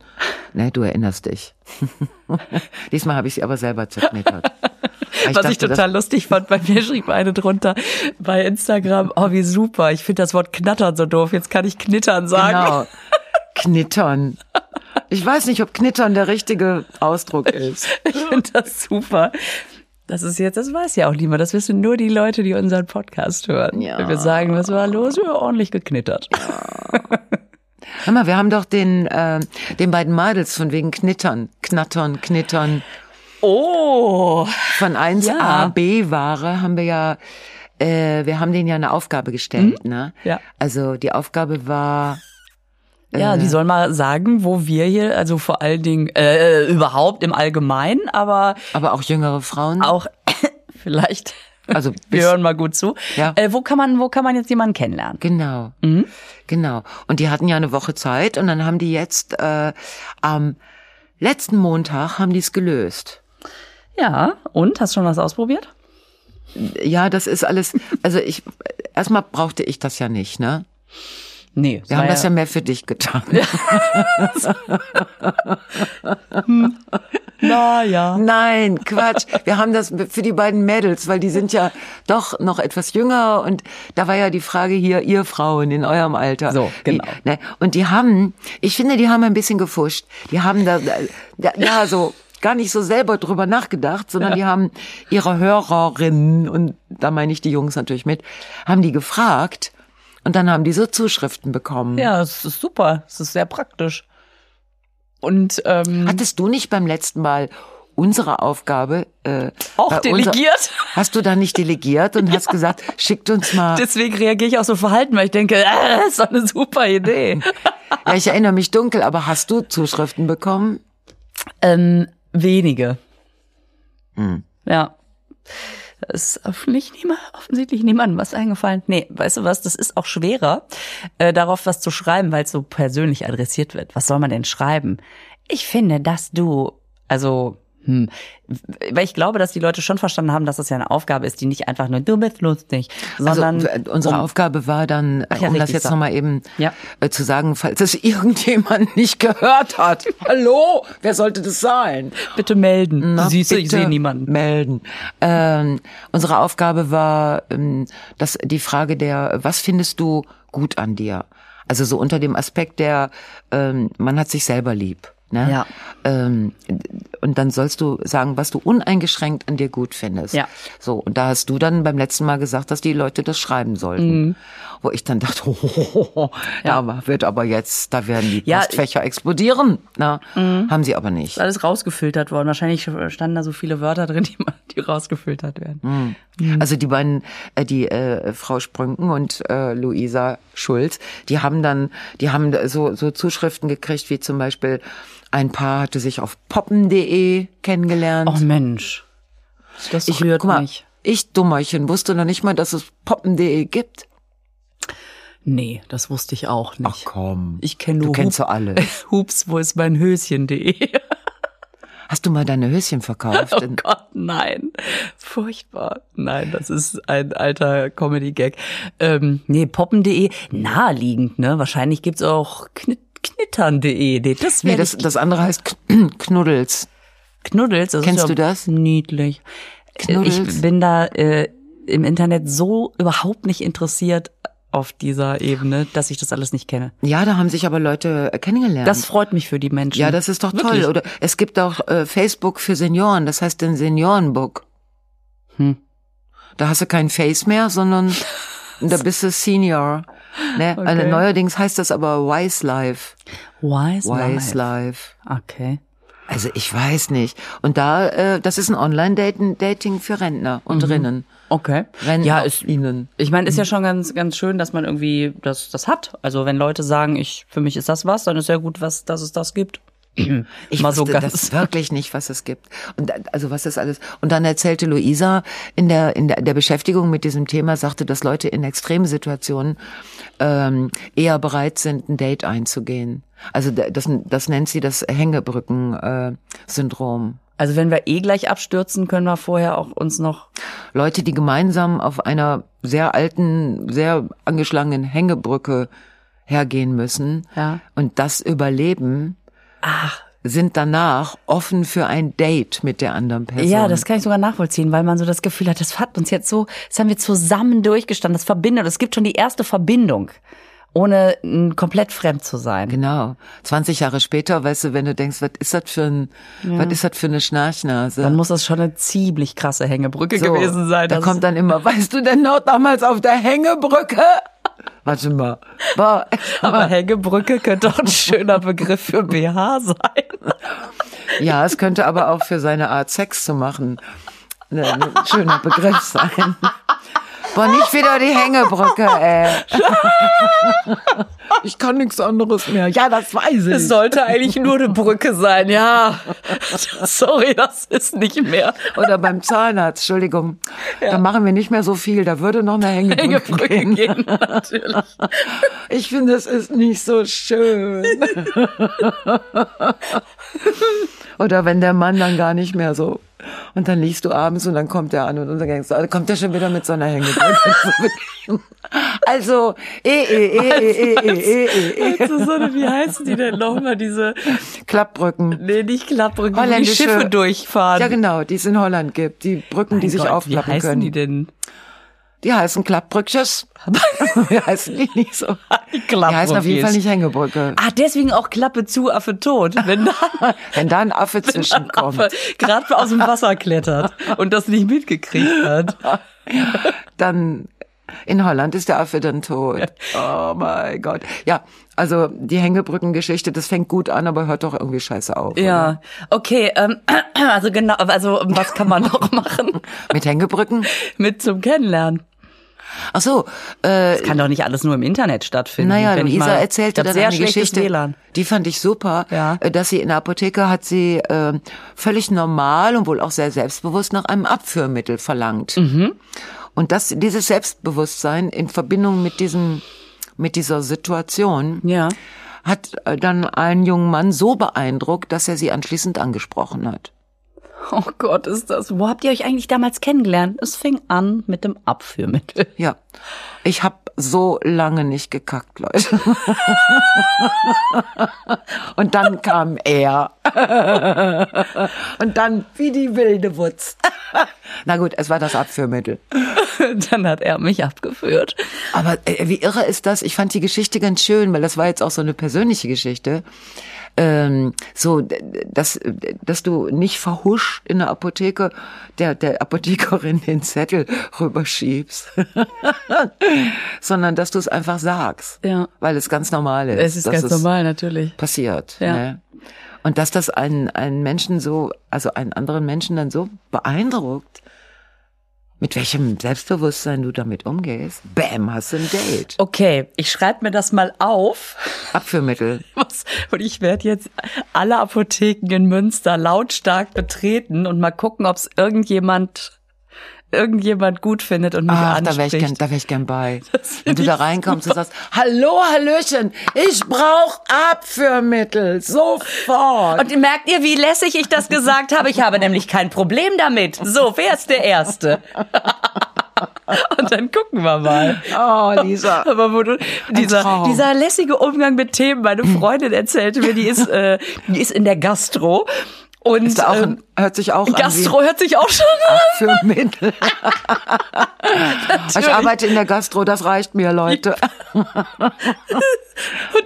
Ne, du erinnerst dich. Diesmal habe ich sie aber selber zerknittert. Ich Was ich dachte, das- total lustig fand, bei mir schrieb eine drunter bei Instagram, oh wie super, ich finde das Wort knattern so doof, jetzt kann ich knittern sagen. Genau. Knittern. Ich weiß nicht, ob Knittern der richtige Ausdruck ist. Ich finde das super. Das ist jetzt, das weiß ja auch niemand. Das wissen nur die Leute, die unseren Podcast hören. Ja. Wenn wir sagen, was war los, wir haben ordentlich geknittert. Hör mal, wir haben doch den, äh, den beiden Mädels von wegen Knittern, Knattern, Knittern Oh, von 1a Ja. Haben wir ja, äh, wir haben denen ja eine Aufgabe gestellt, ne? Ja. Also die Aufgabe war, ja, die sollen mal sagen, wo wir hier, also vor allen Dingen äh, überhaupt im Allgemeinen, aber aber auch jüngere Frauen. auch vielleicht. Also wir hören mal gut zu. Ja. Äh, wo kann man, wo kann man jetzt jemanden kennenlernen? Genau. Mhm. Genau. Und die hatten ja eine Woche Zeit und dann haben die jetzt äh, am letzten Montag haben die es gelöst. Ja. Und hast schon was ausprobiert? Ja, das ist alles. Also ich erstmal brauchte ich das ja nicht, ne? Nee. Wir haben das ja mehr für dich getan. Na ja. Nein, Quatsch. Wir haben das für die beiden Mädels, weil die sind ja doch noch etwas jünger und da war ja die Frage hier, ihr Frauen in eurem Alter. So, genau. Die, ne, und die haben, ich finde, die haben ein bisschen gefuscht. Die haben da, da ja, so gar nicht so selber drüber nachgedacht, sondern die haben ihre Hörerinnen, und da meine ich die Jungs natürlich mit, haben die gefragt und dann haben die so Zuschriften bekommen. Ja, es ist super. Es ist sehr praktisch. Und ähm, Hattest du nicht beim letzten Mal unsere Aufgabe äh, auch delegiert. Hast du da nicht delegiert und hast gesagt, schickt uns mal. Deswegen reagiere ich auch so verhalten, weil ich denke, äh, ist doch eine super Idee. Ja, ich erinnere mich dunkel, aber hast du Zuschriften bekommen? ähm, wenige. Hm. Ja. Es ist offensichtlich, niemand, offensichtlich niemandem was eingefallen. Nee, weißt du was, das ist auch schwerer, äh, darauf was zu schreiben, weil es so persönlich adressiert wird. Was soll man denn schreiben? Ich finde, dass du, also, hm, weil ich glaube, dass die Leute schon verstanden haben, dass das ja eine Aufgabe ist, die nicht einfach nur du bist lustig, sondern also, unsere um, Aufgabe war dann, ja, um das jetzt so. nochmal eben Ja. äh, zu sagen, falls es irgendjemand nicht gehört hat. Hallo, wer sollte das sein? bitte melden. Na, Siehst du, ich bitte sehe niemanden. Melden. Ähm, unsere Aufgabe war ähm, das, die Frage der, was findest du gut an dir? Also so unter dem Aspekt der, ähm, man hat sich selber lieb. Ne? Ja. Ähm, und dann sollst du sagen, was du uneingeschränkt an dir gut findest. Ja. So, und da hast du dann beim letzten Mal gesagt, dass die Leute das schreiben sollten. Mhm. Wo ich dann dachte, oh, da wird aber jetzt, da werden die Ja, Postfächer explodieren. Na, haben sie aber nicht. ist alles rausgefiltert worden. Wahrscheinlich standen da so viele Wörter drin, die, die rausgefiltert werden. Also die beiden, äh, die äh, Frau Sprünken und äh, Luisa Schulz, die haben dann, die haben so, so Zuschriften gekriegt, wie zum Beispiel ein Paar hatte sich auf poppen.de kennengelernt. Oh Mensch. Das ich, rührt guck mal, mich. ich Dummerchen wusste noch nicht mal, dass es poppen.de gibt. Nee, das wusste ich auch nicht. komm. Ich kenne nur Du kennst Hup- so alle. Hups, wo ist mein Höschen.de. Hast du mal deine Höschen verkauft? Oh Gott, nein. Furchtbar. Nein, das ist ein alter Comedy-Gag. Ähm, nee, poppen.de, naheliegend, ne? Wahrscheinlich gibt's auch Knit knittern.de. Nee, das nee, wäre das, das andere heißt Kn- Knuddels. Knuddels. Das Kennst ist ja du das? Niedlich. Knuddels? Ich bin da äh, im Internet so überhaupt nicht interessiert auf dieser Ebene, dass ich das alles nicht kenne. Ja, da haben sich aber Leute äh, kennengelernt. Das freut mich für die Menschen. ja, das ist doch Wirklich. toll. Oder es gibt auch äh, Facebook für Senioren, das heißt den Seniorenbook. Hm. Da hast du kein Face mehr, sondern da bist du Senior. Ne? Okay. Also neuerdings heißt das aber Wise Life. Wise, Wise Life. Life. Okay. Also ich weiß nicht. Und da, äh, das ist ein Online-Dating für Rentner und Rinnen. Okay. Rentner Mhm. Ja, ist, ihnen. ich meine, ist ja schon ganz, ganz schön, dass man irgendwie das, das hat. Also wenn Leute sagen, ich, für mich ist das was, dann ist ja gut, was, dass es das gibt. Ich Mal so ganz. das wirklich nicht, was es gibt. Und also was ist alles. Und dann erzählte Luisa in der in der, der Beschäftigung mit diesem Thema sagte, dass Leute in Extremsituationen ähm, eher bereit sind, ein Date einzugehen. Also da- das das nennt sie das Hängebrücken-Syndrom. Also wenn wir eh gleich abstürzen, können wir vorher auch uns noch. Leute, die gemeinsam auf einer sehr alten, sehr angeschlagenen Hängebrücke hergehen müssen Ja. und das überleben. Ach, sind danach offen für ein Date mit der anderen Person. Ja, das kann ich sogar nachvollziehen, weil man so das Gefühl hat, das hat uns jetzt so, das haben wir zusammen durchgestanden, das verbindet, es gibt schon die erste Verbindung, ohne komplett fremd zu sein. Genau. 20 Jahre später, weißt du, wenn du denkst, was ist das für ein, was ist das für eine Schnarchnase? Dann muss das schon eine ziemlich krasse Hängebrücke So, gewesen sein. Da kommt dann immer, weißt du denn noch damals auf der Hängebrücke? Warte mal. Boah, aber Hängebrücke könnte doch ein schöner Begriff für BH sein. Ja, es könnte aber auch für seine Art Sex zu machen ein schöner Begriff sein. Boah, nicht wieder die Hängebrücke, ey. Ich kann nichts anderes mehr. Ja, das weiß Es ich. sollte eigentlich nur eine Brücke sein, ja. Sorry, das ist nicht mehr. Oder beim Zahnarzt, Entschuldigung. Da machen wir nicht mehr so viel. Da würde noch eine Hängebrücke, Hängebrücke gehen. gehen, natürlich. Ich finde, es ist nicht so schön. Oder wenn der Mann dann gar nicht mehr so. Und dann liegst du abends und dann kommt er an und dann denkst du, kommt er schon wieder mit so einer Hängebrücke. also, eh, eh, eh, eh, eh, eh, eh, eh. So eine, wie heißen die denn nochmal, diese, Klappbrücken. nee, nicht Klappbrücken, wo die Holländische- Schiffe durchfahren. Ja, genau, die es in Holland gibt. Die Brücken, die Mein sich Gott, aufklappen Wie heißen können. die denn? Die heißen Klappbrückches. wie heißen die nicht so? Die Die heißen auf jeden. Fall nicht Hängebrücke. Ah, deswegen auch Klappe zu, Affe tot. Wenn dann, Wenn da ein Affe zwischenkommt. Gerade aus dem Wasser klettert und das nicht mitgekriegt hat. dann in Holland ist der Affe dann tot. Oh mein Gott. Ja, also die Hängebrückengeschichte, das fängt gut an, aber hört doch irgendwie scheiße auf. oder? Ja, okay, ähm, also genau, also was kann man noch machen Mit Hängebrücken? mit zum Kennenlernen? Ach so, äh, Kann doch nicht alles nur im Internet stattfinden. naja, wenn Luisa mal- erzählte dann sehr eine Geschichte, WLAN. die fand ich super, Ja. äh, dass sie in der Apotheke hat sie äh, völlig normal und wohl auch sehr selbstbewusst nach einem Abführmittel verlangt. Mhm. Und das, dieses Selbstbewusstsein in Verbindung mit diesem, mit dieser Situation, Ja. hat äh, dann einen jungen Mann so beeindruckt, dass er sie anschließend angesprochen hat. Oh Gott, ist das. Wo habt ihr euch eigentlich damals kennengelernt? Es fing an mit dem Abführmittel. Ja, ich habe so lange nicht gekackt, Leute. Und dann kam er. Und dann wie die wilde Wutz. Na gut, es war das Abführmittel. Dann hat er mich abgeführt. Aber äh, wie irre ist das? Ich fand die Geschichte ganz schön, weil das war jetzt auch so eine persönliche Geschichte. Ähm, so, dass, dass du nicht verhuscht in der Apotheke der, der Apothekerin den Zettel rüberschiebst, sondern dass du es einfach sagst. Ja. Weil es ganz normal ist. Es ist ganz normal, natürlich. Passiert. Ja. Ne? Und dass das einen, einen Menschen so, also einen anderen Menschen dann so beeindruckt, mit welchem Selbstbewusstsein du damit umgehst. Bäm, hast du ein Date. Okay, ich schreibe mir das mal auf. Abführmittel. Was? Und ich werde jetzt alle Apotheken in Münster lautstark betreten und mal gucken, ob es irgendjemand irgendjemand gut findet und mich Ach, da wäre ich anspricht. gern, da wär ich gern bei. Wenn du da reinkommst und sagst, hallo, Hallöchen, ich brauch Abführmittel, sofort. Und merkt ihr, wie lässig ich das gesagt habe? Ich habe nämlich kein Problem damit. So, wer ist der Erste? Und dann gucken wir mal. oh, Lisa. Aber wo du, dieser, dieser lässige Umgang mit Themen, meine Freundin erzählte mir, die ist, äh, die ist in der Gastro. Und Ist auch, ähm, ein- hört sich auch an Gastro hört sich auch schon an. wie Abführmittel. ich arbeite in der Gastro, das reicht mir, Leute. Und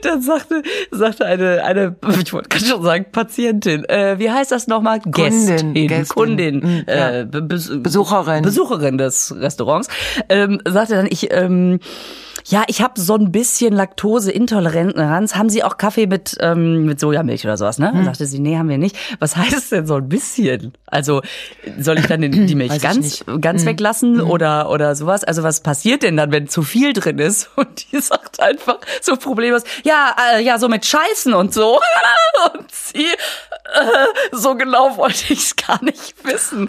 dann sagte, sagte eine, eine, ich wollte gerade schon sagen, Patientin, äh, wie heißt das nochmal? Gästin, Gästin. Kundin, Mhm, ja. äh, Bes- Besucherin. Besucherin des Restaurants, ähm, sagte dann, ich, ähm, ja, ich habe so ein bisschen Laktoseintoleranz. Haben Sie auch Kaffee mit, ähm, mit Sojamilch oder sowas, ne? Dann sagte sie, nee, haben wir nicht. Was heißt denn so ein bisschen? Also soll ich dann die Milch Weiß ganz, nicht. Mhm. ganz weglassen oder, oder sowas? Also was passiert denn dann, wenn zu viel drin ist? Und die sagt einfach so problemlos, ja, äh, ja, so mit Scheißen und so. Und sie, äh, so genau wollte ich es gar nicht wissen.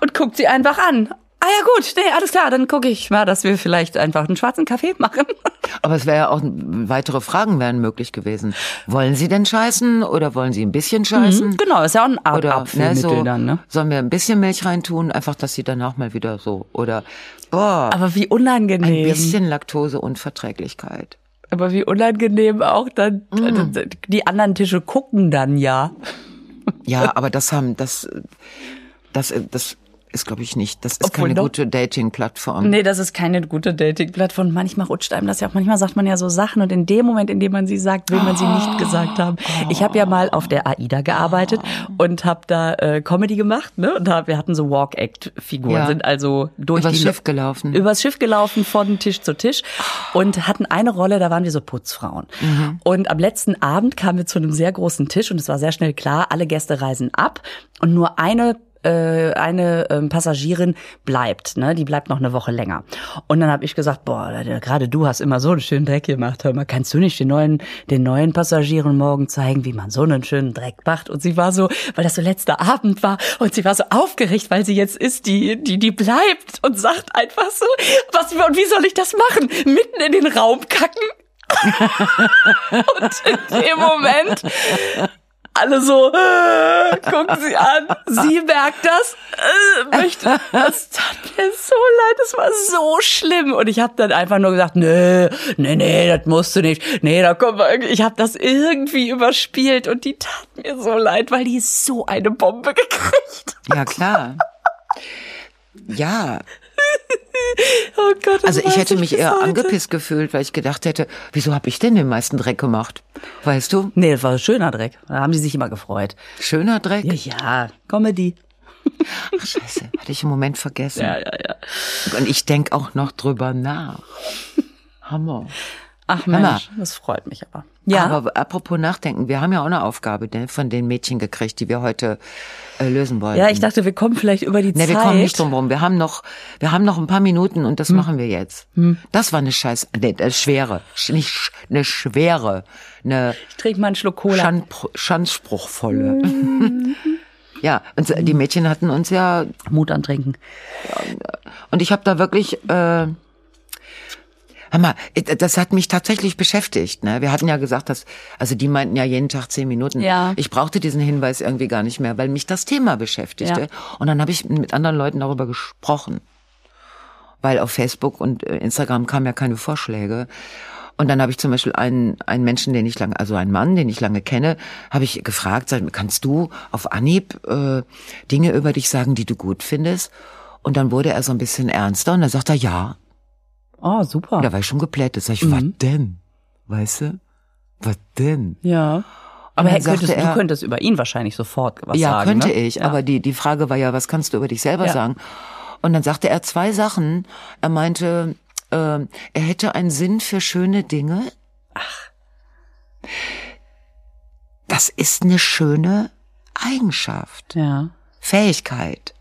Und guckt sie einfach an. Ah ja gut, nee, alles klar, dann gucke ich mal, dass wir vielleicht einfach einen schwarzen Kaffee machen. Aber es wäre ja auch, weitere Fragen wären möglich gewesen. Wollen Sie denn scheißen oder wollen Sie ein bisschen scheißen? Genau, ist ja auch eine Art Oder ne, so, dann, ne? sollen wir ein bisschen Milch reintun, einfach, dass sie danach mal wieder so oder boah, Aber wie ein unangenehm. bisschen Laktoseunverträglichkeit. Aber wie unangenehm auch dann, Mm. die anderen Tische gucken dann ja. Ja, aber das haben, das, das, das ist, glaube ich, nicht. Das ist Obwohl keine doch. gute Dating-Plattform. Nee, das ist keine gute Dating-Plattform. Manchmal rutscht einem das ja auch. Manchmal sagt man ja so Sachen und in dem Moment, in dem man sie sagt, will man sie nicht gesagt haben. Ich habe ja mal auf der AIDA gearbeitet und habe da äh, Comedy gemacht, ne? Und da, wir hatten so Walk-Act-Figuren, Ja. sind also durch Übers die Schiff gelaufen. Übers Schiff gelaufen, von Tisch zu Tisch und hatten eine Rolle, da waren wir so Putzfrauen. Und am letzten Abend kamen wir zu einem sehr großen Tisch und es war sehr schnell klar, alle Gäste reisen ab und nur eine äh, eine ähm, Passagierin bleibt, ne? Die bleibt noch eine Woche länger. Und dann habe ich gesagt, boah, gerade du hast immer so einen schönen Dreck gemacht. Hör mal, kannst du nicht den neuen, den neuen Passagieren morgen zeigen, wie man so einen schönen Dreck macht? Und sie war so, weil das so letzter Abend war, und sie war so aufgeregt, weil sie jetzt ist, die, die, die bleibt und sagt einfach so, was, und wie soll ich das machen? Mitten in den Raum kacken? und in dem Moment alle so, äh, gucken sie an, sie merkt das, äh, möchte, das tat mir so leid, das war so schlimm und ich habe dann einfach nur gesagt, nee, nee, nee, das musst du nicht, nee, da mal irgendwie, ich habe das irgendwie überspielt und die tat mir so leid, weil die so eine Bombe gekriegt. Ja, klar. Ja, Oh Gott, also ich hätte mich bis eher heute. angepisst gefühlt, weil ich gedacht hätte, wieso habe ich denn den meisten Dreck gemacht? Weißt du? Nee, das war ein schöner Dreck. Da haben die sich immer gefreut. Schöner Dreck. Ja, ja, Comedy. Ach, scheiße, hatte ich im Moment vergessen. Ja, ja, ja. Und ich denk auch noch drüber nach. Hammer. Ach. Mensch, das freut mich aber. Ja. Aber apropos Nachdenken, wir haben ja auch eine Aufgabe ne, von den Mädchen gekriegt, die wir heute äh, lösen wollen. Ja, ich dachte, wir kommen vielleicht über die Ne, Zeit. wir kommen nicht drum rum. Wir haben noch, wir haben noch ein paar Minuten und Hm. das machen wir jetzt. Das war eine scheiß, ne, eine schwere, sch- nicht sch- eine schwere, eine Ich trinke mal einen Schluck Cola. Schandpro- Schandspruchvolle. Hm. ja, und die Mädchen hatten uns ja, Mut antrinken. und ich habe da wirklich, äh, hör mal, das hat mich tatsächlich beschäftigt. Ne? Wir hatten ja gesagt, dass, also die meinten ja jeden Tag zehn Minuten. Ja. Ich brauchte diesen Hinweis irgendwie gar nicht mehr, weil mich das Thema beschäftigte. Ja. Und dann habe ich mit anderen Leuten darüber gesprochen. Weil auf Facebook und äh, Instagram kamen ja keine Vorschläge. Und dann habe ich zum Beispiel einen, einen Menschen, den ich lange, also einen Mann, den ich lange kenne, habe ich gefragt, sag, kannst du auf Anhieb äh, Dinge über dich sagen, die du gut findest? Und dann wurde er so ein bisschen ernster und dann sagt er, ja. Oh, super. Da war ich schon geplättet. Sag ich, was denn? Weißt du? Was denn? Ja. Aber Herr, könntest, sagte du er- könntest über ihn wahrscheinlich sofort was ja, sagen. könnte ne? ich. Ja. Aber die, die Frage war ja, was kannst du über dich selber Ja. sagen? Und dann sagte er zwei Sachen. Er meinte, äh, er hätte einen Sinn für schöne Dinge. Ach. Das ist eine schöne Eigenschaft. Ja. Fähigkeit.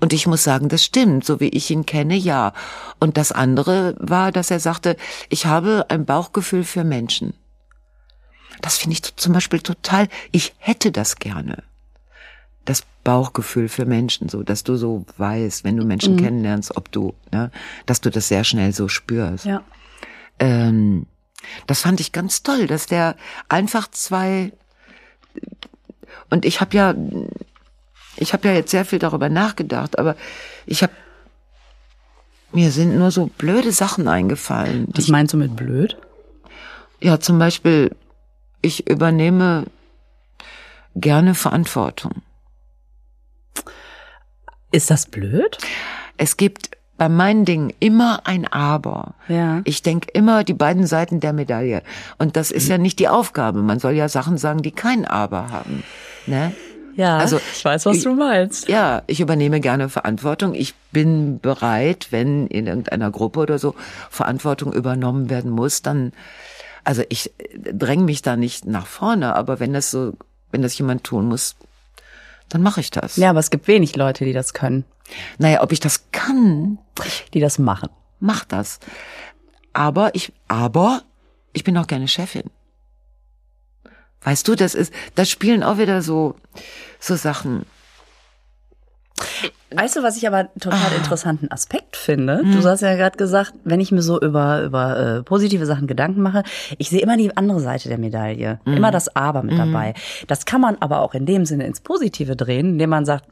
Und ich muss sagen, das stimmt, so wie ich ihn kenne, ja. Und das andere war, dass er sagte, ich habe ein Bauchgefühl für Menschen. Das finde ich zum Beispiel total, ich hätte das gerne. Das Bauchgefühl für Menschen, so, dass du so weißt, wenn du Menschen Mhm. kennenlernst, ob du, ne, dass du das sehr schnell so spürst. Ja. Ähm, das fand ich ganz toll, dass der einfach zwei und ich habe ja ich habe ja jetzt sehr viel darüber nachgedacht, aber ich habe mir sind nur so blöde Sachen eingefallen. Was meinst du mit blöd? ja, zum Beispiel, ich übernehme gerne Verantwortung. Ist das blöd? Es gibt bei meinen Dingen immer ein Aber. Ja. Ich denke immer die beiden Seiten der Medaille. Und das ist ja nicht die Aufgabe. Man soll ja Sachen sagen, die kein Aber haben. Ne? Ja, Also, ich weiß, was du meinst. Ja, ich übernehme gerne Verantwortung. Ich bin bereit, wenn in irgendeiner Gruppe oder so Verantwortung übernommen werden muss, dann, also ich dränge mich da nicht nach vorne, aber wenn das so, wenn das jemand tun muss, dann mache ich das. Ja, aber es gibt wenig Leute, die das können, Naja, ob ich das kann, die das machen. mach das. Aber ich, aber ich bin auch gerne Chefin. Weißt du, das ist, das spielen auch wieder so, so Sachen. Weißt du, was ich aber Ah. total interessanten Aspekt finde? Hm. Du hast ja gerade gesagt, wenn ich mir so über über äh, positive Sachen Gedanken mache, ich sehe immer die andere Seite der Medaille, Hm. immer das Aber mit dabei. Das kann man aber auch in dem Sinne ins Positive drehen, indem man sagt,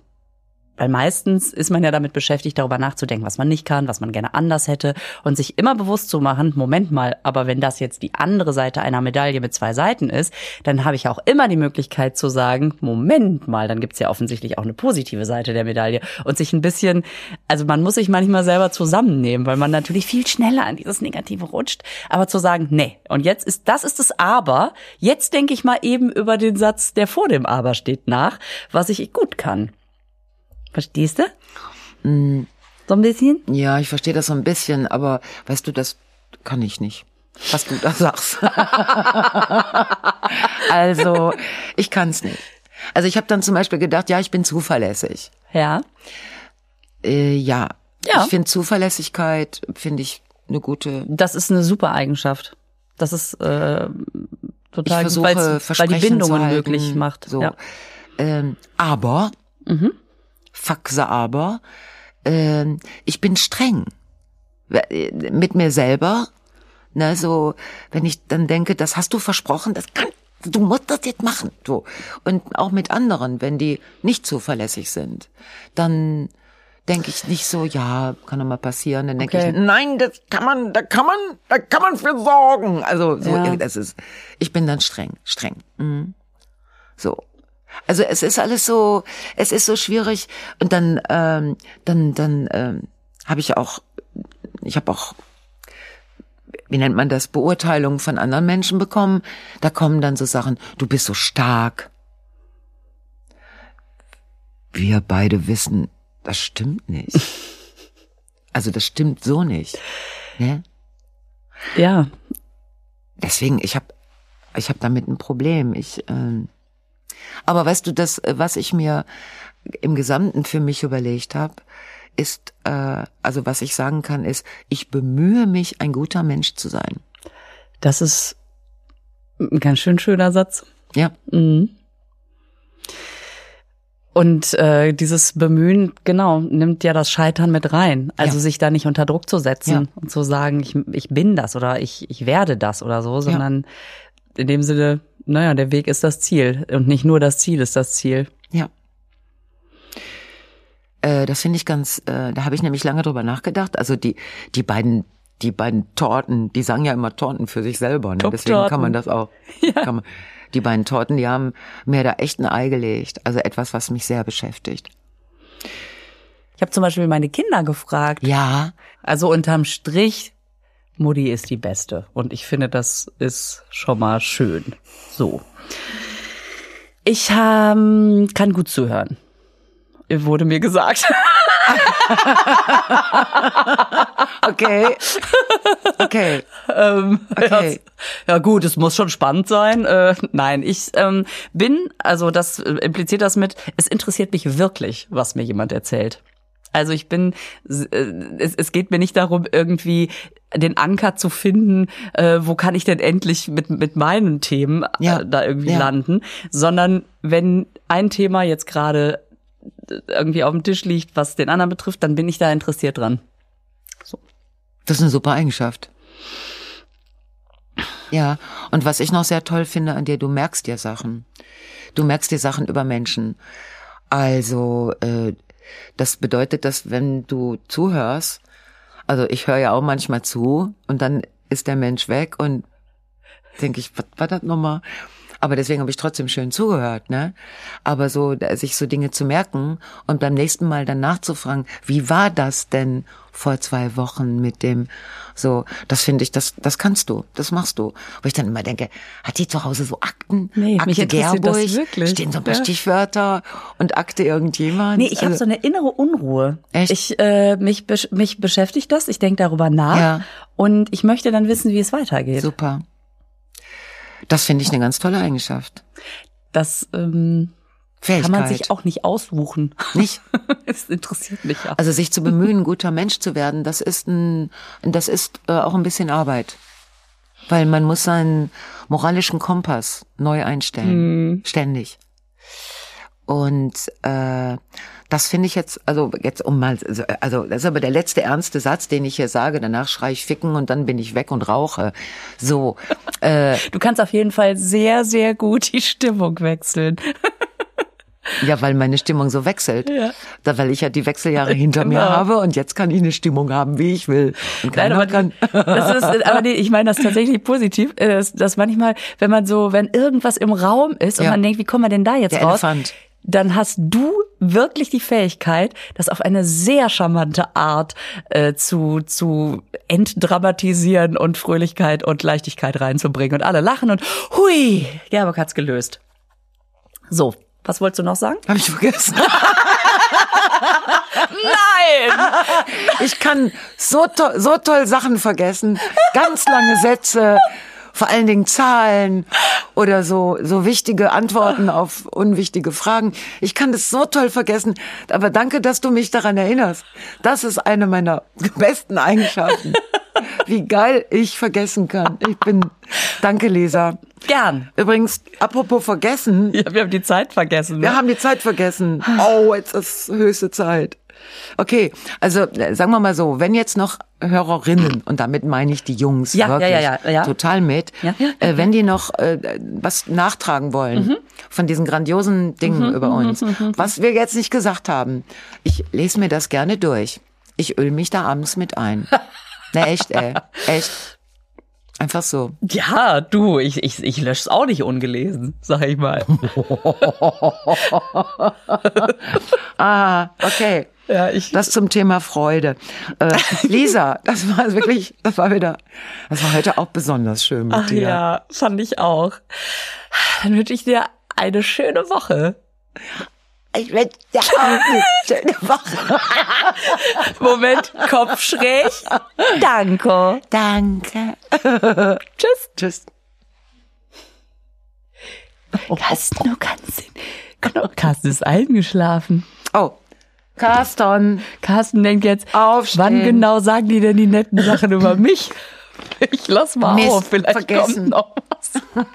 Weil meistens ist man ja damit beschäftigt, darüber nachzudenken, was man nicht kann, was man gerne anders hätte und sich immer bewusst zu machen, Moment mal, aber wenn das jetzt die andere Seite einer Medaille mit zwei Seiten ist, dann habe ich auch immer die Möglichkeit zu sagen, Moment mal, dann gibt's ja offensichtlich auch eine positive Seite der Medaille und sich ein bisschen, also man muss sich manchmal selber zusammennehmen, weil man natürlich viel schneller an dieses Negative rutscht, aber zu sagen, nee, und jetzt ist, das ist das Aber, jetzt denke ich mal eben über den Satz, der vor dem Aber steht nach, was ich gut kann. Verstehst du? So ein bisschen? Ja, ich verstehe das so ein bisschen, aber weißt du, das kann ich nicht. Was du da sagst. also, ich kann es nicht. Also ich habe dann zum Beispiel gedacht, ja, ich bin zuverlässig. Ja. Äh, ja. Ja. Ich finde Zuverlässigkeit, finde ich eine gute. Das ist eine super Eigenschaft. Das ist äh, Ich total gut, versuche weil's- weil die Bindungen möglich macht. So. Ja. Ähm, aber, Faxe aber, ähm, ich bin streng äh, mit mir selber. Ne, so, wenn ich dann denke, das hast du versprochen, das kann, du musst das jetzt machen. So. Und auch mit anderen, wenn die nicht zuverlässig sind, dann denke ich nicht so, ja, kann doch mal passieren. Dann denke Okay. ich, nein, das kann man, da kann man, da kann man für sorgen. Also so, Ja. das ist, ich bin dann streng, streng. Mhm. So. Also es ist alles so, es ist so schwierig. Und dann, ähm, dann, dann ähm, habe ich auch, ich habe auch, wie nennt man das, Beurteilungen von anderen Menschen bekommen. Da kommen dann so Sachen, du bist so stark. Wir beide wissen, das stimmt nicht. Also das stimmt so nicht. Ne? ja. Deswegen, ich habe ich hab damit ein Problem. Ich, ähm, aber weißt du, das, was ich mir im Gesamten für mich überlegt habe, ist, äh, also was ich sagen kann, ist, ich bemühe mich, ein guter Mensch zu sein. Das ist ein ganz schön schöner Satz. Ja, Mhm. Und äh, dieses Bemühen, genau, nimmt ja das Scheitern mit rein. Also Ja. sich da nicht unter Druck zu setzen Ja. und zu sagen, ich, ich bin das oder ich, ich werde das oder so, sondern in dem Sinne, naja, der Weg ist das Ziel und nicht nur das Ziel ist das Ziel. ja. Äh, das finde ich ganz, äh, da habe ich nämlich lange drüber nachgedacht. Also die, die beiden, die beiden Torten, die sagen ja immer Torten für sich selber. Ne? Deswegen kann man das auch. Kann man, die beiden Torten, die haben mir da echt ein Ei gelegt. Also etwas, was mich sehr beschäftigt. Ich habe zum Beispiel meine Kinder gefragt. Ja, Also unterm Strich, Mutti ist die Beste. Und ich finde, das ist schon mal schön. So. Ich ähm, kann gut zuhören. Wurde mir gesagt. okay. Okay. ähm, Okay. ja, ja gut, es muss schon spannend sein. Äh, nein, ich ähm, bin, also das äh, impliziert das mit, es interessiert mich wirklich, was mir jemand erzählt. Also ich bin, äh, es, es geht mir nicht darum, irgendwie den Anker zu finden, äh, wo kann ich denn endlich mit, mit meinen Themen äh, Ja, da irgendwie ja. landen, sondern wenn ein Thema jetzt gerade äh, irgendwie auf dem Tisch liegt, was den anderen betrifft, dann bin ich da interessiert dran. Das ist eine super Eigenschaft. Ja, und was ich noch sehr toll finde an dir, du merkst dir Sachen. Du merkst dir Sachen über Menschen. Also, äh, das bedeutet, dass wenn du zuhörst, also ich höre ja auch manchmal zu und dann ist der Mensch weg und denke ich, was war das nochmal? Aber deswegen habe ich trotzdem schön zugehört, ne? Aber so, sich so Dinge zu merken und beim nächsten Mal dann nachzufragen, wie war das denn vor zwei Wochen mit dem, so, das finde ich, das, das kannst du, das machst du. Wo ich dann immer denke, hat die zu Hause so Akten? Nee, mich Akte das Gerburg? wirklich. Stehen so ein paar Ja. Stichwörter und Akte irgendjemand? Nee, ich habe Also- so eine innere Unruhe. Echt? Ich äh, mich mich beschäftigt das, ich denke darüber nach Ja. und ich möchte dann wissen, wie es weitergeht. Super. Das finde ich eine ganz tolle Eigenschaft. Das ähm, Fähigkeit. kann man sich auch nicht aussuchen. nicht. es interessiert mich ja. Also sich zu bemühen, ein guter Mensch zu werden, das ist ein, das ist äh, auch ein bisschen Arbeit. Weil man muss seinen moralischen Kompass neu einstellen. Ständig. Und äh, das finde ich jetzt, also jetzt um mal, also, also das ist aber der letzte ernste Satz, den ich hier sage. Danach schreie ich ficken und dann bin ich weg und rauche. So, äh, Du kannst auf jeden Fall sehr, sehr gut die Stimmung wechseln. Ja, weil meine Stimmung so wechselt. Ja. Da, weil ich ja die Wechseljahre hinter mir Genau. habe und jetzt kann ich eine Stimmung haben, wie ich will. Nein, aber, kann. das ist, aber nee, ich meine das tatsächlich positiv, äh, dass, dass manchmal, wenn man so, wenn irgendwas im Raum ist und Ja. man denkt, wie kommen wir denn da jetzt Der raus? Elefant. Dann hast du wirklich die Fähigkeit, das auf eine sehr charmante Art äh, zu, zu entdramatisieren und Fröhlichkeit und Leichtigkeit reinzubringen. Und alle lachen und hui, Gerburg hat's gelöst. So, was wolltest du noch sagen? Habe ich vergessen. Nein! Ich kann so, to so toll Sachen vergessen. Ganz lange Sätze, vor allen Dingen Zahlen oder so, so wichtige Antworten auf unwichtige Fragen. Ich kann das so toll vergessen. Aber danke, dass du mich daran erinnerst. Das ist eine meiner besten Eigenschaften. Wie geil ich vergessen kann. Ich bin, danke Lisa. Gern. Übrigens, apropos vergessen. Ja, wir haben die Zeit vergessen. Ne? Wir haben die Zeit vergessen. Oh, jetzt ist höchste Zeit. Okay, also äh, sagen wir mal so, wenn jetzt noch Hörerinnen, und damit meine ich die Jungs Ja, ja, wirklich ja, ja, total mit, äh, wenn die noch äh, was nachtragen wollen Mhm. von diesen grandiosen Dingen über uns, was wir jetzt nicht gesagt haben, ich lese mir das gerne durch. Ich öl mich da abends mit ein. Ne, echt, ey. Echt. Einfach so. Ja, du, ich, ich, ich lösche auch nicht ungelesen, sag ich mal. Ah, okay. Ja, ich. Das zum Thema Freude. Äh, Lisa, das war wirklich, das war wieder, das war heute auch besonders schön mit Ach dir. ja, fand ich auch. Dann wünsche ich dir eine schöne Woche. Ich wünsche dir auch eine schöne Woche. Moment, Kopf schräg. Danke. Danke. Tschüss. Tschüss. Carsten, du kannst ihn. Genau, Carsten ist eingeschlafen. Oh, Carsten. Carsten denkt jetzt, Aufstehen. wann genau sagen die denn die netten Sachen über mich? Ich lass mal Mist, auf, vielleicht vergessen. kommt noch was.